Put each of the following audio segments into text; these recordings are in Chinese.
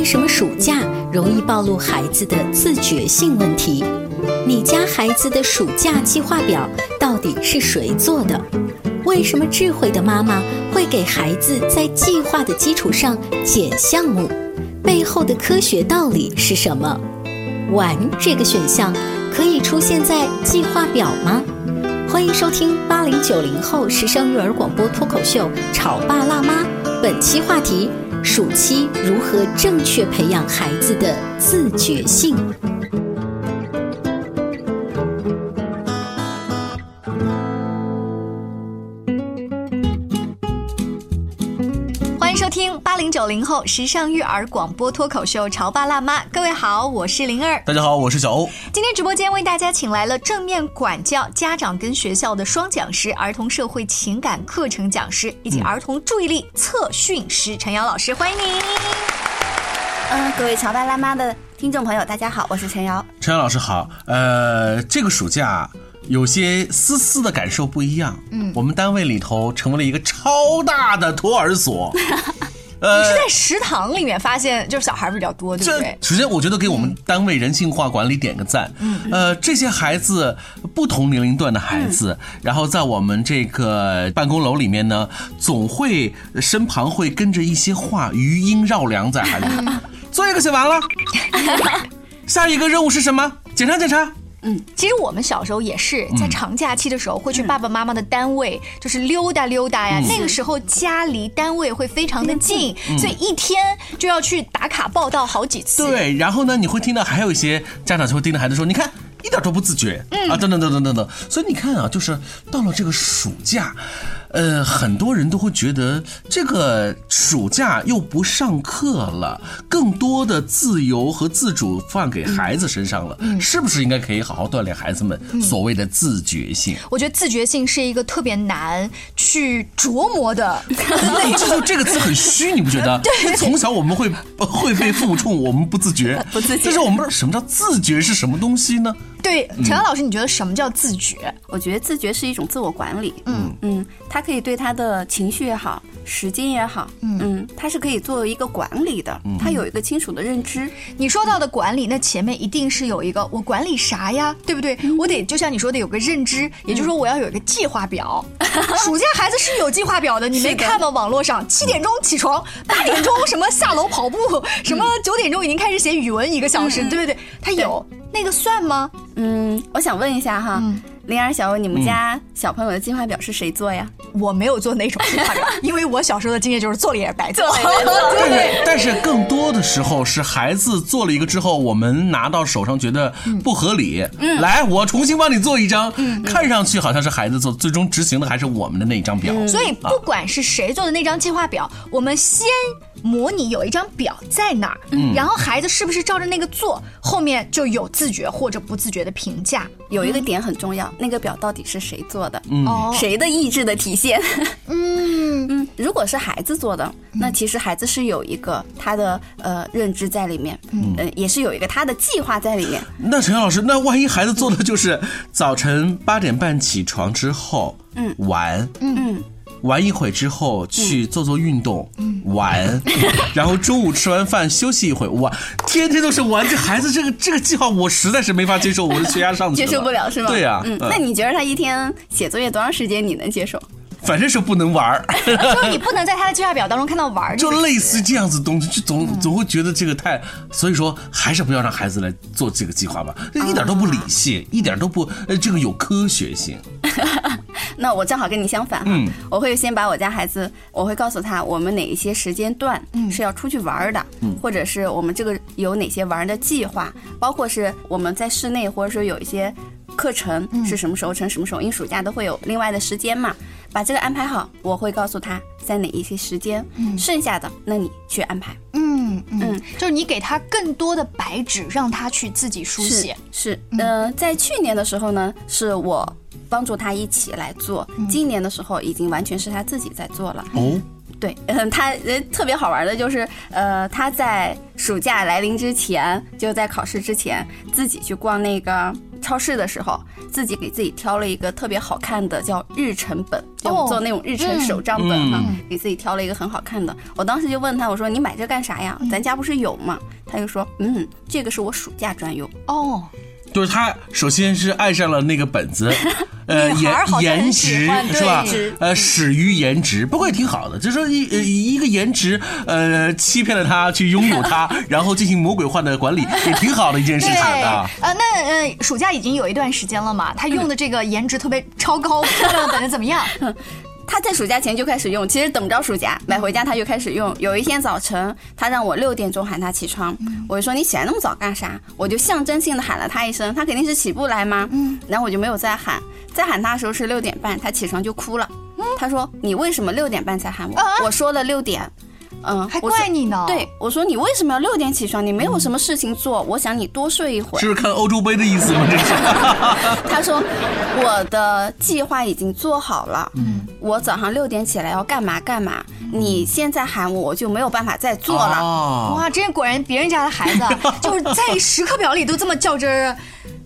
为什么暑假容易暴露孩子的自觉性问题？你家孩子的暑假计划表到底是谁做的？为什么智慧的妈妈会给孩子在计划的基础上减项目？背后的科学道理是什么？玩这个选项可以出现在计划表吗？欢迎收听八零九零后时尚育儿广播脱口秀《潮爸辣妈》，本期话题：暑期如何正确培养孩子的自觉性？八零九零后时尚育儿广播脱口秀《潮爸辣妈》，各位好，我是灵儿。大家好，我是小欧。今天直播间为大家请来了正面管教家长跟学校的双讲师、儿童社会情感课程讲师以及儿童注意力测训师陈瑶老师，欢迎您。嗯，各位潮爸辣妈的听众朋友，大家好，我是陈瑶。陈瑶老师好。呃，这个暑假有些丝丝的感受不一样。嗯，我们单位里头成为了一个超大的托儿所。呃你是在食堂里面发现就是小孩比较多，对不对？首先，我觉得给我们单位人性化管理点个赞。嗯，呃，这些孩子不同年龄段的孩子，然后在我们这个办公楼里面呢，总会身旁会跟着一些话余音绕梁在孩子。作业课写完了，下一个任务是什么？检查检查。其实我们小时候也是在长假期的时候会去爸爸妈妈的单位，就是溜达溜达呀。那个时候家离单位会非常的近，所以一天就要去打卡报道好几次。对，然后呢，你会听到还有一些家长就会盯着孩子说：“你看，一点都不自觉、啊，等等等等等等。”所以你看啊，就是到了这个暑假，呃，很多人都会觉得这个暑假又不上课了，更多的自由和自主放给孩子身上了，是不是应该可以好好锻炼孩子们所谓的自觉性？我觉得自觉性是一个特别难去琢磨的。你 这就这个词很虚，你不觉得？对，从小我们会会被父母冲我们不自觉，不自觉但是我们不知道什么叫自觉是什么东西呢？对，陈阳老师，你觉得什么叫自觉？我觉得自觉是一种自我管理。嗯嗯，他可以对他的情绪也好，时间也好，嗯，他是可以作为一个管理的，他有一个清楚的认知。你说到的管理，那前面一定是有一个我管理啥呀，对不对？我得就像你说的有个认知，也就是说我要有一个计划表。暑假孩子是有计划表的，你没看吗？网络上七点钟起床，八点钟什么下楼跑步，什么九点钟已经开始写语文一个小时，对不对？他有那个算吗？嗯，我想问一下哈，灵儿、小问，你们家小朋友的计划表是谁做呀？我没有做那种计划表，因为我小时候的经验就是做了也是白做。但是 但是更多的时候是孩子做了一个之后，我们拿到手上觉得不合理，来，我重新帮你做一张，看上去好像是孩子做，最终执行的还是我们的那张表。所以不管是谁做的那张计划表，我们先模拟有一张表在那儿，然后孩子是不是照着那个做，后面就有自觉或者不自觉的评价。有一个点很重要，那个表到底是谁做的？嗯，谁的意志的体现？嗯，嗯，如果是孩子做的，那其实孩子是有一个他的呃认知在里面，嗯、呃，也是有一个他的计划在里面。那陈老师，那万一孩子做的就是早晨八点半起床之后，嗯，玩，嗯，玩一会之后去做做运动，玩，然后中午吃完饭休息一会，玩，天天都是玩。这孩子这个这个计划，我实在是没法接受，我的血压上去接受不了是吗？对呀、嗯，嗯那你觉得他一天写作业多长时间你能接受？反正是不能玩儿，就是你不能在他的计划表当中看到玩儿就。类似这样子东西，就总总会觉得这个太，所以说还是不要让孩子来做这个计划吧，一点都不理性，一点都不呃这个有科学性。那我正好跟你相反哈，嗯。我会先把我家孩子，我会告诉他我们哪一些时间段是要出去玩儿的，或者是我们这个有哪些玩儿的计划，包括是我们在室内或者说有一些课程是什么时候成什么时候，因为暑假都会有另外的时间嘛，把这个安排好，我会告诉他在哪一些时间，剩下的那你去安排。嗯嗯，就是你给他更多的白纸，让他去自己书写。是，呃，在去年的时候呢，是我帮助他一起来做，今年的时候已经完全是他自己在做了。哦，对，嗯，他呃特别好玩的就是，呃，他在暑假来临之前，就在考试之前，自己去逛那个超市的时候，自己给自己挑了一个特别好看的叫日程本，就哦做那种日程手账本哈、嗯给自己挑了一个很好看的。我当时就问他，我说你买这干啥呀？咱家不是有吗？他就说，嗯，这个是我暑假专用。哦，就是他首先是爱上了那个本子，呃，颜颜值是吧？呃，始于颜值，不过也挺好的，就是说一呃一个颜值，呃，欺骗了他去拥有他，然后进行魔鬼化的管理，也挺好的一件事，情啊。呃，那呃，暑假已经有一段时间了嘛，他用的这个颜值特别超高漂亮的本子怎么样？他在暑假前就开始用，其实等不着暑假买回家他就开始用。有一天早晨，他让我六点钟喊他起床，我就说你起来那么早干啥？我就象征性的喊了他一声，他肯定是起不来嘛。嗯，然后我就没有再喊，再喊他的时候是六点半，他起床就哭了。他说你为什么六点半才喊我？我说了六点。嗯，还怪你呢对，我说你为什么要六点起床？你没有什么事情做，我想你多睡一会儿。是看欧洲杯的意思吗？这是。他说我的计划已经做好了，嗯，我早上六点起来要干嘛干嘛，你现在喊我，我就没有办法再做了。哦，哇，真果然别人家的孩子 就是在时刻表里都这么较真儿，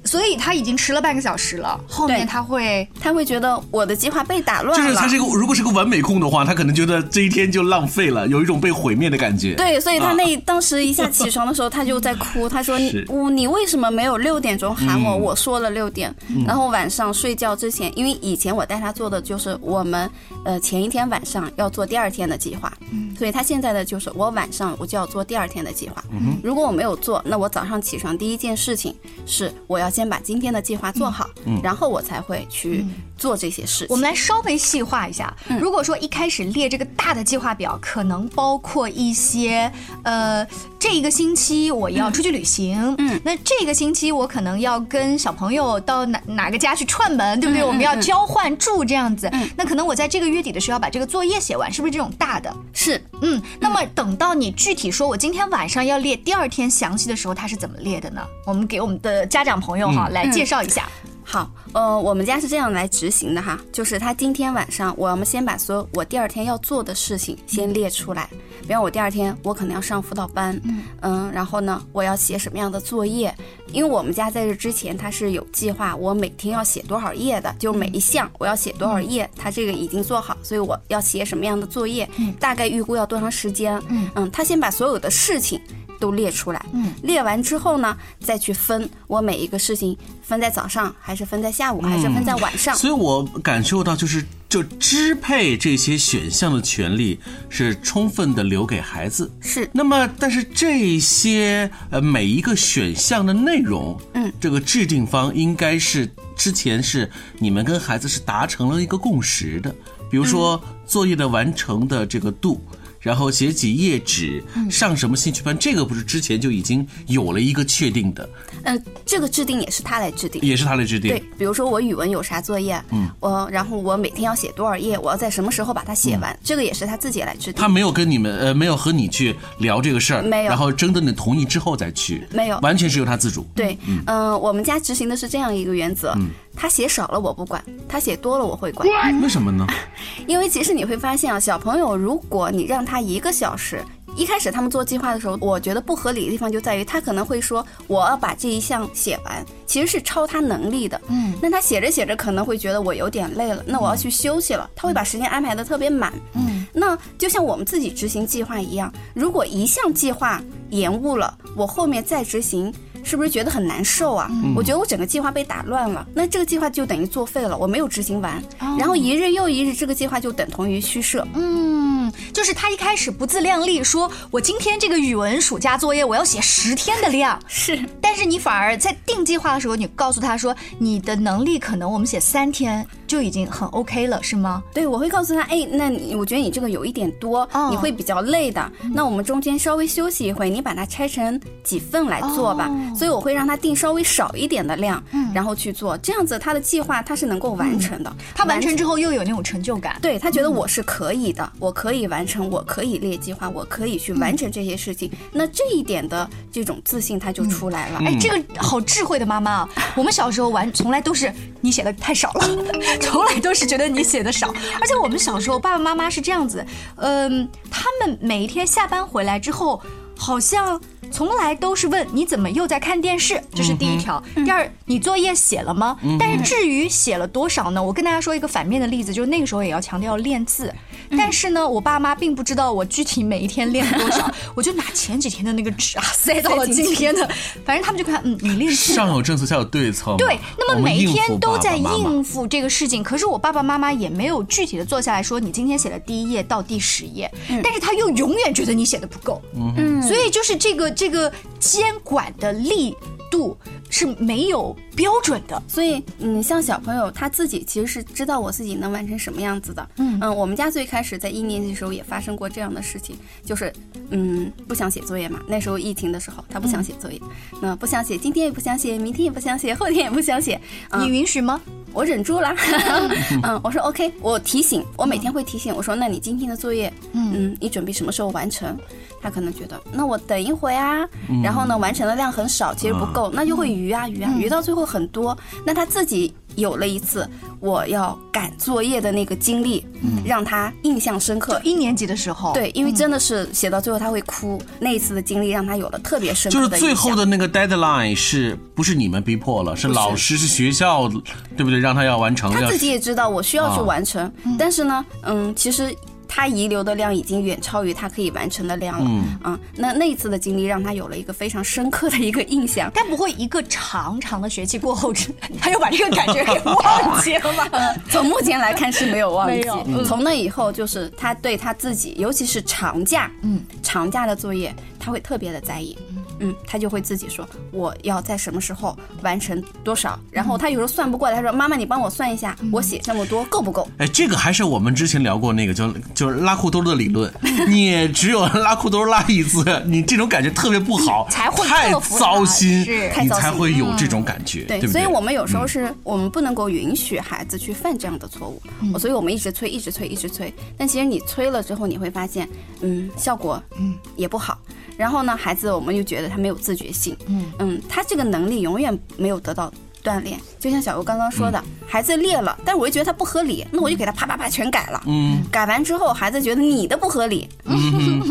所以他已经迟了半个小时了。后面他会他会觉得我的计划被打乱了。就是他是个，如果是个完美控的话，他可能觉得这一天就浪费了，有一种被毁灭的感觉。对，所以他啊那当时一下起床的时候，他就在哭。他说：“ 你我你为什么没有六点钟喊我？嗯我说了六点。然后晚上睡觉之前，因为以前我带他做的就是我们呃前一天晚上要做第二天的计划，所以他现在的就是我晚上我就要做第二天的计划。如果我没有做，那我早上起床第一件事情是我要先把今天的计划做好，然后我才会去做这些事情。我们来稍微细化一下。如果说一开始列这个大的计划表，可能包括一些呃，这一个星期我要出去旅行，嗯那这个星期我可能要跟小朋友到哪哪个家去串门，对不对？嗯我们要嗯交换住这样子。嗯那可能我在这个月底的时候要把这个作业写完，是不是这种大的？是嗯，那么等到你具体说我今天晚上要列第二天详细的时候，它是怎么列的呢？我们给我们的家长朋友哈、来介绍一下。好，呃，我们家是这样来执行的哈，就是他今天晚上，我们先把所有我第二天要做的事情先列出来。比方我第二天我可能要上辅导班，嗯然后呢，我要写什么样的作业？因为我们家在这之前他是有计划，我每天要写多少页的，就每一项我要写多少页，他这个已经做好，所以我要写什么样的作业，大概预估要多长时间？嗯他先把所有的事情。都列出来，嗯，列完之后呢，再去分我每一个事情分在早上，还是分在下午，还是分在晚上？所以我感受到，就是就支配这些选项的权利是充分的留给孩子。是那么，但是这些呃每一个选项的内容，嗯，这个制定方应该是之前是你们跟孩子是达成了一个共识的，比如说作业的完成的这个度。然后写几页纸，上什么兴趣班，这个不是之前就已经有了一个确定的，呃，这个制定也是他来制定。也是他来制定。对，比如说我语文有啥作业，嗯，我然后我每天要写多少页，我要在什么时候把它写完，这个也是他自己来制定。他没有跟你们呃，没有和你去聊这个事儿，没有然后征得你同意之后再去，没有完全是由他自主。对，嗯、我们家执行的是这样一个原则，他写少了我不管，他写多了我会管。为什么呢？因为其实你会发现啊，小朋友如果你让他一个小时。一开始他们做计划的时候，我觉得不合理的地方就在于他可能会说我要把这一项写完，其实是超他能力的。嗯，那他写着写着可能会觉得我有点累了，那我要去休息了，他会把时间安排的特别满。嗯，那就像我们自己执行计划一样，如果一项计划延误了，我后面再执行。是不是觉得很难受啊？我觉得我整个计划被打乱了，那这个计划就等于作废了，我没有执行完，然后一日又一日，这个计划就等同于虚设。嗯，就是他一开始不自量力，说我今天这个语文暑假作业我要写十天的量，是，但是你反而在定计划的时候，你告诉他说你的能力可能我们写三天就已经很 OK 了，是吗？对，我会告诉他，哎，那你我觉得你这个有一点多，哦你会比较累的。那我们中间稍微休息一会，你把它拆成几份来做吧。哦所以我会让他定稍微少一点的量，嗯然后去做，这样子他的计划他是能够完成的。他完成之后又有那种成就感。对他觉得我是可以的，我可以完成，我可以列计划，我可以去完成这些事情。那这一点的这种自信他就出来了。哎，这个好智慧的妈妈啊！我们小时候玩从来都是你写的太少了，从来都是觉得你写的少。而且我们小时候爸爸妈妈是这样子，嗯，他们每一天下班回来之后，好像从来都是问你怎么又在看电视，这是第一条。第二，你作业写了吗？但是至于写了多少呢？我跟大家说一个反面的例子，就是那个时候也要强调练字，但是呢，我爸妈并不知道我具体每一天练了多少，我就拿前几天的那个纸啊塞到了今天的，反正他们就看，嗯，你练字。上有政策，下有对策。对，那么每一天都在应付这个事情，可是我爸爸妈妈也没有具体的坐下来说，你今天写了第一页到第十页，但是他又永远觉得你写的不够，嗯所以就是这个这这个监管的力度是没有标准的。所以，嗯，像小朋友他自己其实是知道我自己能完成什么样子的。嗯我们家最开始在一年级的时候也发生过这样的事情，就是嗯不想写作业嘛。那时候疫情的时候，他不想写作业，那不想写，今天也不想写，明天也不想写，后天也不想写。嗯你允许吗？我忍住了，嗯，我说 OK，我提醒，我每天会提醒，我说那你今天的作业，嗯你准备什么时候完成？他可能觉得那我等一会啊，然后呢完成的量很少，其实不够，那就会余啊鱼啊鱼到最后很多，那他自己有了一次我要赶作业的那个经历，让他印象深刻。一年级的时候，对，因为真的是写到最后他会哭，那一次的经历让他有了特别深就是。最后的那个 deadline 是不是你们逼迫了？是老师是学校，对不对？让他要完成，他自己也知道我需要去啊完成，但是呢，嗯，其实他遗留的量已经远超于他可以完成的量了。嗯那那一次的经历让他有了一个非常深刻的一个印象。该不会一个长长的学期过后，他又把这个感觉给忘记了吧？从目前来看是没有忘记没有，嗯从那以后就是他对他自己，尤其是长假，嗯，长假的作业他会特别的在意。嗯，他就会自己说我要在什么时候完成多少，然后他有时候算不过来，他说妈妈你帮我算一下，我写这么多够不够？哎，这个还是我们之前聊过那个叫就是拉裤兜的理论，你只有拉裤兜拉一次，你这种感觉特别不好，才会太糟心是，你太糟心才会有这种感觉，对，不对？所以我们有时候是、我们不能够允许孩子去犯这样的错误，所以我们一直催，一直催，一直催。但其实你催了之后，你会发现，嗯，效果嗯也不好。然后呢，孩子我们又觉得他没有自觉性，嗯他这个能力永远没有得到。锻炼，就像小欧刚刚说的，孩子裂了，但是我又觉得他不合理，那我就给他啪啪啪全改了。嗯，改完之后，孩子觉得你的不合理，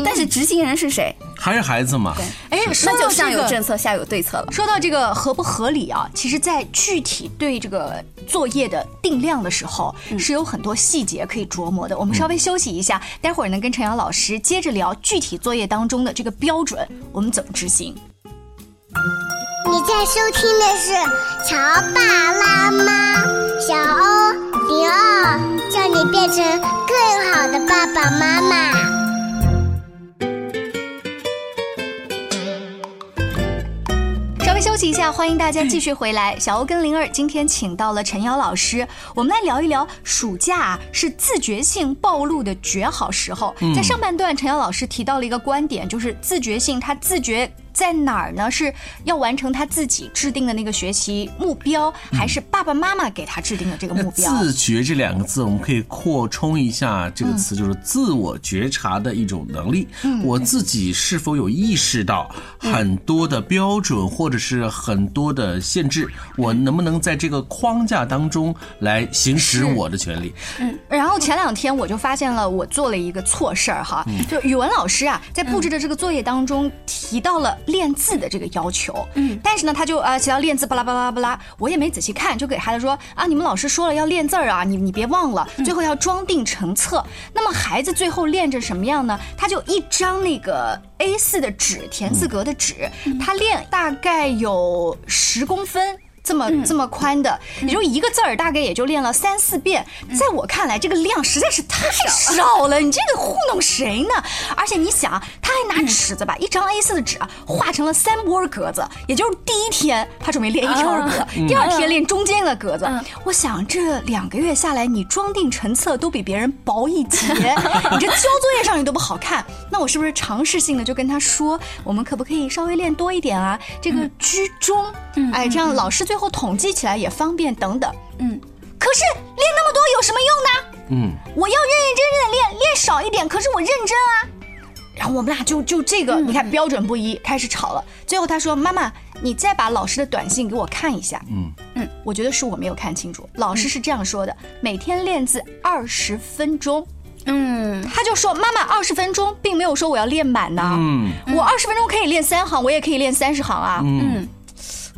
但是执行人是谁？还是孩子嘛，哎，说那就到这个上有政策，下有对策了。说到这个合不合理啊，其实，在具体对这个作业的定量的时候，是有很多细节可以琢磨的。我们稍微休息一下，待会儿呢跟陈阳老师接着聊具体作业当中的这个标准，我们怎么执行。你在收听的是《乔爸拉妈》，小欧零二，叫你变成更好的爸爸妈妈。稍微休息一下，欢迎大家继续回来。小欧跟灵儿今天请到了陈瑶老师，我们来聊一聊暑假啊是自觉性暴露的绝好时候。在上半段，陈瑶老师提到了一个观点，就是自觉性，他自觉。在哪儿呢？是要完成他自己制定的那个学习目标，还是爸爸妈妈给他制定的这个目标？自觉这两个字，我们可以扩充一下这个词，就是自我觉察的一种能力。我自己是否有意识到很多的标准，或者是很多的限制，我能不能在这个框架当中来行使我的权利？嗯然后前两天我就发现了，我做了一个错事儿哈，就语文老师啊，在布置的这个作业当中提到了练字的这个要求，嗯，但是呢，他就啊写到练字巴拉巴拉巴拉，我也没仔细看，就给孩子说啊，你们老师说了要练字儿啊，你你别忘了，最后要装订成册。那么孩子最后练成什么样呢？他就一张那个 A 4的纸，田字格的纸，他练大概有十公分。这么这么宽的，也就一个字儿，大概也就练了三四遍。在我看来，这个量实在是太少了，你这个糊弄谁呢？而且你想，他还拿尺子把一张 A 4的纸啊画成了三波格子，也就是第一天他准备练一条格，第二天练中间的格子。我想这两个月下来，你装订成册都比别人薄一截，你这交作业上去都不好看。那我是不是尝试性的就跟他说，我们可不可以稍微练多一点啊？这个居中，哎，这样老师最后统计起来也方便等等。嗯，可是练那么多有什么用呢？嗯，我要认认真真的练，练少一点，可是我认真啊。然后我们俩就就这个，你看标准不一，开始吵了。最后他说：“妈妈，你再把老师的短信给我看一下。”嗯嗯，我觉得是我没有看清楚。老师是这样说的：每天练字二十分钟。嗯，他就说：“妈妈，二十分钟，并没有说我要练满呢。嗯我二十分钟可以练三行，我也可以练三十行啊。嗯，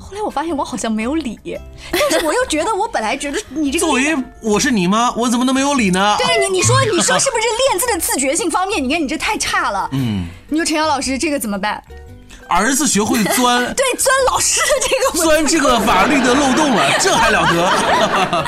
后来我发现我好像没有理，但是我又觉得我本来觉得你这个作为我是你妈，我怎么能没有理呢？对你，你说你说 是不是练字的自觉性方面？你看你这太差了。嗯，你说陈瑶老师这个怎么办？儿子学会钻 对，钻老师的这个钻这个法律的漏洞了，这还了得？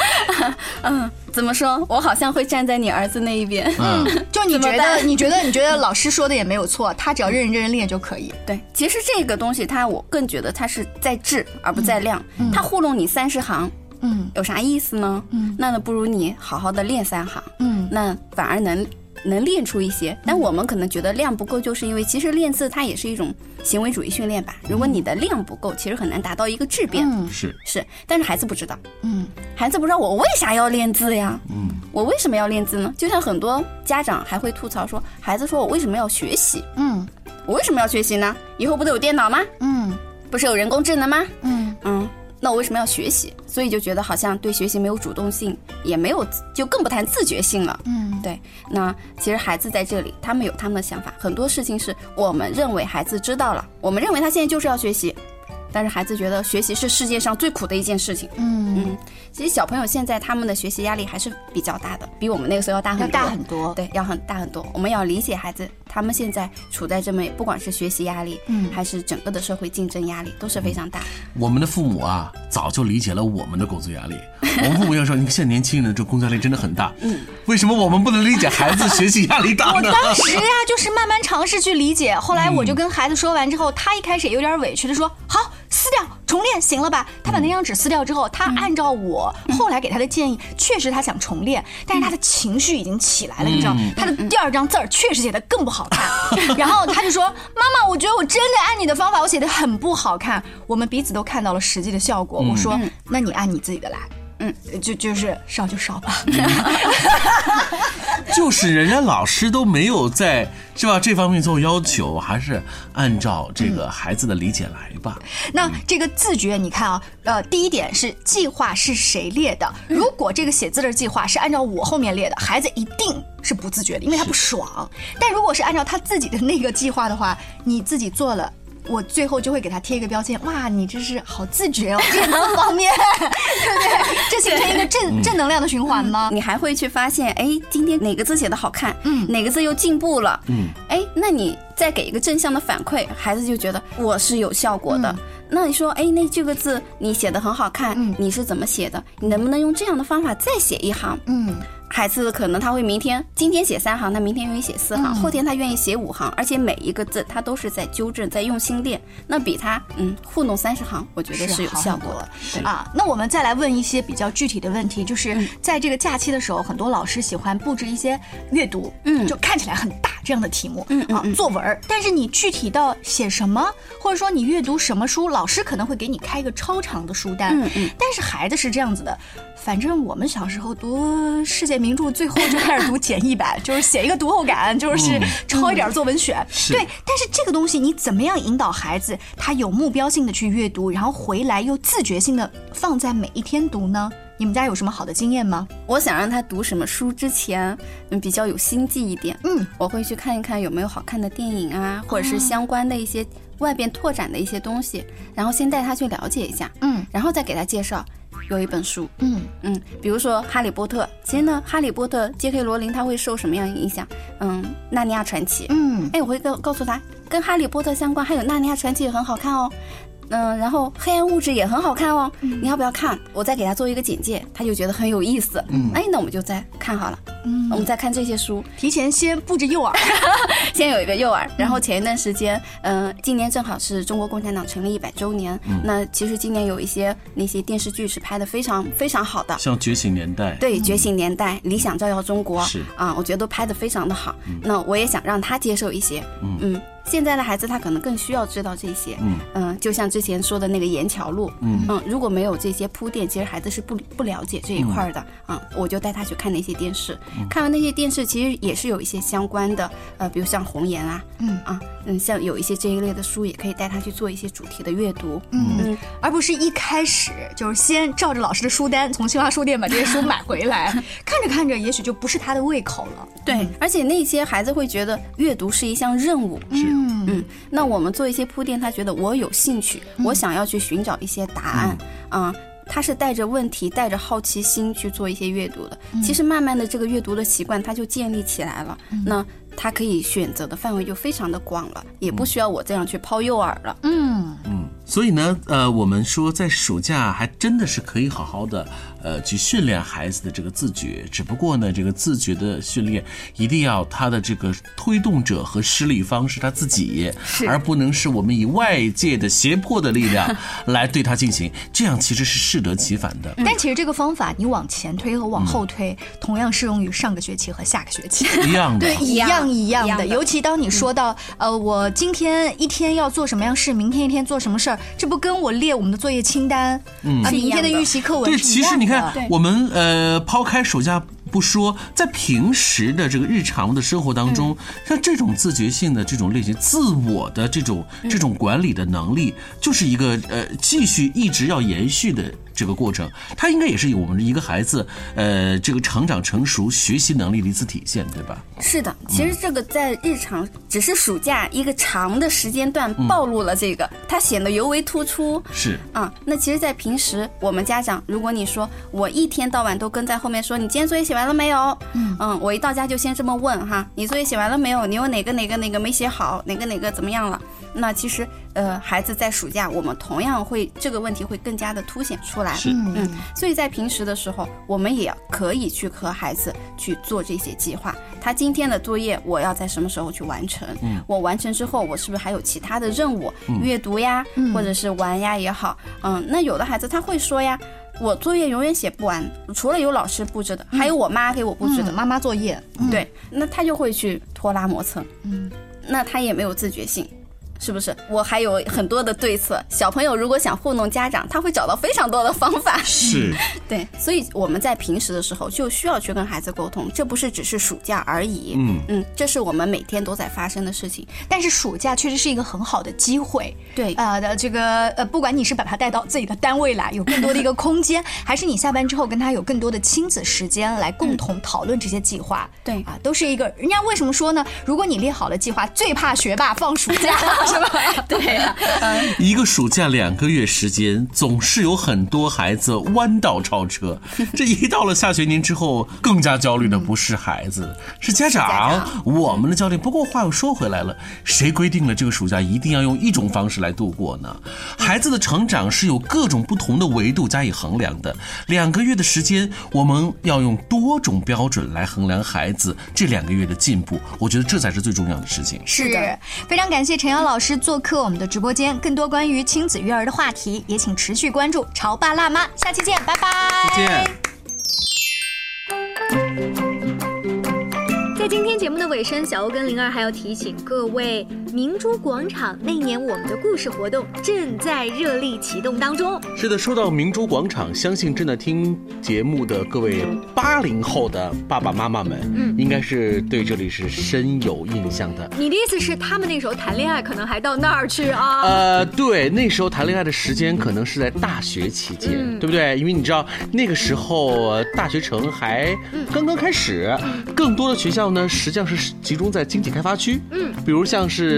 怎么说？我好像会站在你儿子那一边。嗯，就你觉得你觉得你觉得老师说的也没有错，他只要认认真真练就可以。对，其实这个东西它，我更觉得它是在质而不在量。他糊弄你三十行，嗯有啥意思呢？嗯那那不如你好好的练三行，嗯那反而能能练出一些。但我们可能觉得量不够，就是因为其实练字它也是一种行为主义训练吧。如果你的量不够，其实很难达到一个质变。嗯是，是，但是孩子不知道，嗯孩子不知道我为啥要练字呀？嗯，我为什么要练字呢？就像很多家长还会吐槽说，孩子说我为什么要学习？嗯我为什么要学习呢？以后不都有电脑吗？嗯不是有人工智能吗？嗯嗯，那我为什么要学习？所以就觉得好像对学习没有主动性，也没有，就更不谈自觉性了。嗯，对，那其实孩子在这里，他们有他们的想法，很多事情是我们认为孩子知道了，我们认为他现在就是要学习，但是孩子觉得学习是世界上最苦的一件事情。嗯嗯，其实小朋友现在他们的学习压力还是比较大的，比我们那个时候要大很多。大很多。对，要很大很多。我们要理解孩子，他们现在处在这么不管是学习压力，嗯还是整个的社会竞争压力，都是非常大。我们的父母啊，早就理解了我们的工作压力。我们父母要说，你看现在年轻人这工作压力真的很大，嗯，为什么我们不能理解孩子学习压力大我？当时呀，就是慢慢尝试去理解，后来我就跟孩子说完之后，他一开始也有点委屈的说：“好，撕掉重练，行了吧？”他把那张纸撕掉之后，他按照我后来给他的建议，确实他想重练，但是他的情绪已经起来了，你知道，他的第二张字儿确实写的更不好看，然后他就说：“妈妈，我觉得我真的按你的方法，我写的很不好看。”我们彼此都看到了实际的效果。我说：“那你按你自己的来。”嗯，就就是少就少吧。就是人家老师都没有在是吧这方面做要求，还是按照这个孩子的理解来吧。那这个自觉，你看啊，呃，第一点是计划是谁列的？如果这个写字的计划是按照我后面列的，孩子一定是不自觉的，因为他不爽。但如果是按照他自己的那个计划的话，你自己做了。我最后就会给他贴一个标签，哇，你这是好自觉哦，这个方面，对不对？这形成一个正正能量的循环吗？你还会去发现，哎，今天哪个字写的好看，嗯，哪个字又进步了，嗯，哎，那你再给一个正向的反馈，孩子就觉得我是有效果的。那你说，哎，那这个字你写的很好看，嗯你是怎么写的？你能不能用这样的方法再写一行？嗯，孩子可能他会明天今天写三行，他明天愿意写四行，嗯后天他愿意写五行，而且每一个字他都是在纠正，在用心练，那比他嗯糊弄三十行，我觉得是有效果的。对啊。那我们再来问一些比较具体的问题，就是在这个假期的时候，很多老师喜欢布置一些阅读，嗯就看起来很大这样的题目，嗯嗯作文儿。但是你具体到写什么，或者说你阅读什么书，老师可能会给你开一个超长的书单。嗯嗯但是孩子是这样子的，反正我们小时候读世界名著，最后就开始读简易版，就是写一个读后感，就是抄一点儿作文选。是对，但是这个东西你怎么样引导孩子，他有目标性的去阅读，然后回来又自觉性的放在每一天读呢？你们家有什么好的经验吗？我想让他读什么书之前，嗯，比较有心计一点。嗯，我会去看一看有没有好看的电影啊，或者是相关的一些外边拓展的一些东西，然后先带他去了解一下，嗯然后再给他介绍有一本书，嗯嗯，比如说《哈利波特》，其实呢，《哈利波特》J.K. 罗琳他会受什么样影响？嗯，《纳尼亚传奇》，嗯哎，我会告告诉他，跟《哈利波特》相关，还有《纳尼亚传奇》也很好看哦。嗯，然后《黑暗物质》也很好看哦，你要不要看？我再给他做一个简介，他就觉得很有意思。嗯，哎，那我们就再看好了，嗯我们再看这些书，提前先布置诱饵。先有一个诱饵。然后前一段时间，嗯、今年正好是中国共产党成立一百周年，那其实今年有一些那些电视剧是拍的非常非常好的，像《觉醒年代》，对，《觉醒年代》理想照耀中国》是。啊，我觉得都拍的非常的好。那我也想让他接受一些，嗯现在的孩子他可能更需要知道这些。嗯就像之前说的那个盐桥路，嗯如果没有这些铺垫，其实孩子是不不了解这一块儿的。嗯，我就带他去看那些电视，看完那些电视，其实也是有一些相关的，呃，比如像红颜啊，嗯啊，嗯，像有一些这一类的书，也可以带他去做一些主题的阅读。嗯而不是一开始就是先照着老师的书单从新华书店把这些书买回来，看着看着也许就不是他的胃口了。对，而且那些孩子会觉得阅读是一项任务。是嗯，那我们做一些铺垫，他觉得我有兴趣，我想要去寻找一些答案啊。他是带着问题、带着好奇心去做一些阅读的。其实慢慢的，这个阅读的习惯他就建立起来了。那他可以选择的范围就非常的广了，也不需要我这样去抛诱饵了。嗯，所以呢，呃，我们说在暑假还真的是可以好好的，呃，去训练孩子的这个自觉。只不过呢，这个自觉的训练一定要他的这个推动者和施力方是他自己，而不能是我们以外界的胁迫的力量 来对他进行，这样其实是适得其反的。但其实这个方法你往前推和往后推，同样适用于上个学期和下个学期。一样的，对，一样一样的。样的尤其当你说到，呃，我今天一天要做什么样事，明天一天做什么事儿，这不跟我列我们的作业清单，嗯，明天的预习课文对，是一样其实你看的，我们呃抛开暑假不说，在平时的这个日常的生活当中，像这种自觉性的这种类型，自我的这种这种管理的能力，就是一个呃继续一直要延续的。这个过程，它应该也是我们的一个孩子，呃，这个成长成熟、学习能力的一次体现，对吧？是的，其实这个在日常只是暑假一个长的时间段暴露了这个，它显得尤为突出。是，啊、那其实，在平时我们家长，如果你说我一天到晚都跟在后面说，你今天作业写完了没有？嗯我一到家就先这么问哈，你作业写完了没有？你有哪个哪个哪个没写好？哪个哪个怎么样了？那其实，呃，孩子在暑假，我们同样会这个问题会更加的凸显出来。是嗯，所以在平时的时候，我们也可以去和孩子去做这些计划。他今天的作业我要在什么时候去完成？嗯，我完成之后，我是不是还有其他的任务？阅读呀，或者是玩呀也好。嗯，那有的孩子他会说呀。我作业永远写不完，除了有老师布置的，还有我妈给我布置的。嗯妈妈作业，对，那他就会去拖拉磨蹭，嗯，那他也没有自觉性。是不是？我还有很多的对策。小朋友如果想糊弄家长，他会找到非常多的方法。是，对，所以我们在平时的时候就需要去跟孩子沟通，这不是只是暑假而已。嗯嗯，这是我们每天都在发生的事情。但是暑假确实是一个很好的机会。对呃的这个呃，不管你是把他带到自己的单位来，有更多的一个空间，还是你下班之后跟他有更多的亲子时间来共同讨论这些计划。对啊，都是一个。人家为什么说呢？如果你列好了计划，最怕学霸放暑假，是吧？对呀、一个暑假两个月时间，总是有很多孩子弯道超车。这一到了下学年之后，更加焦虑的不是孩子，是家长。我们的焦虑。不过话又说回来了，谁规定了这个暑假一定要用一种方式来度过呢？孩子的成长是有各种不同的维度加以衡量的。两个月的时间，我们要用多种标准来衡量孩子这两个月的进步。我觉得这才是最重要的事情。是的非常感谢陈阳老师做客我们的直播间。更多关于亲子育儿的话题，也请持续关注《潮爸辣妈》，下期见，拜拜。再见。在今天节目的尾声，小欧跟灵儿还要提醒各位，明珠广场那年我们的故事活动正在热力启动当中。是的，说到明珠广场，相信正在听节目的各位八零后的爸爸妈妈们，嗯，应该是对这里是深有印象的。你的意思是，他们那时候谈恋爱可能还到那儿去啊？呃，对，那时候谈恋爱的时间可能是在大学期间，对不对？因为你知道那个时候呃大学城还刚刚开始，更多的学校呢实际上是集中在经济开发区，嗯，比如像是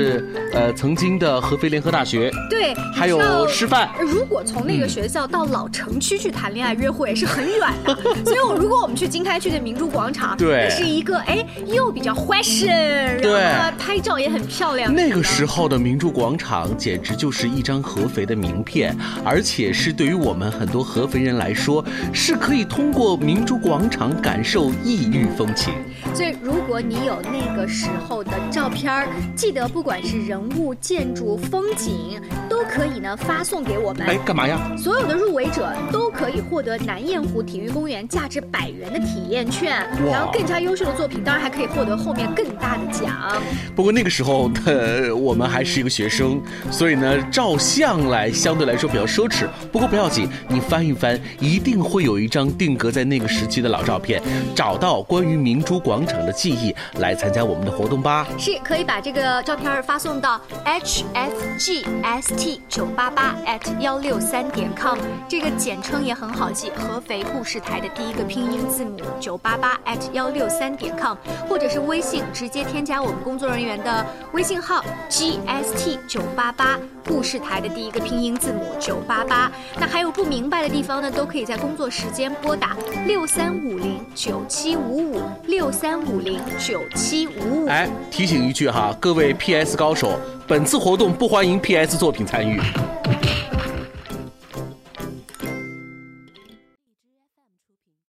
呃曾经的合肥联合大学，对，还有师范。如果从那个学校到老城区去谈恋爱约会是很远的，所以我如果我们去经开区的明珠广场，对那是一个哎又比较 fashion，然对后呢拍照也很漂亮。那个时候的明珠广场简直就是一张合肥的名片，而且是对于我们很多合肥人来说，是可以通过明珠广场感受异域风情。所以如果你有那个时候的照片儿，记得不管是人人物、建筑、风景，都可以呢发送给我们。哎，干嘛呀？所有的入围者都可以获得南雁湖体育公园价值百元的体验券，然后更加优秀的作品，当然还可以获得后面更大的奖。不过那个时候的我们还是一个学生，所以呢，照相来相对来说比较奢侈。不过不要紧，你翻一翻，一定会有一张定格在那个时期的老照片，找到关于明珠广场的记忆，来参加我们的活动吧。是可以把这个照片发送到 hfgst 九八八 at 幺六三点 com，这个简称也很好记，合肥故事台的第一个拼音字母九八八 at 幺六三点 com，或者是微信直接添加我们工作人员的微信号 gst 九八八故事台的第一个拼音字母九八八。那还有不明白的地方呢，都可以在工作时间拨打六三五零九七五五六三五零九七五五。哎，提醒一句哈，各位 PS 高手，本次活动不欢迎 PS 作品参与。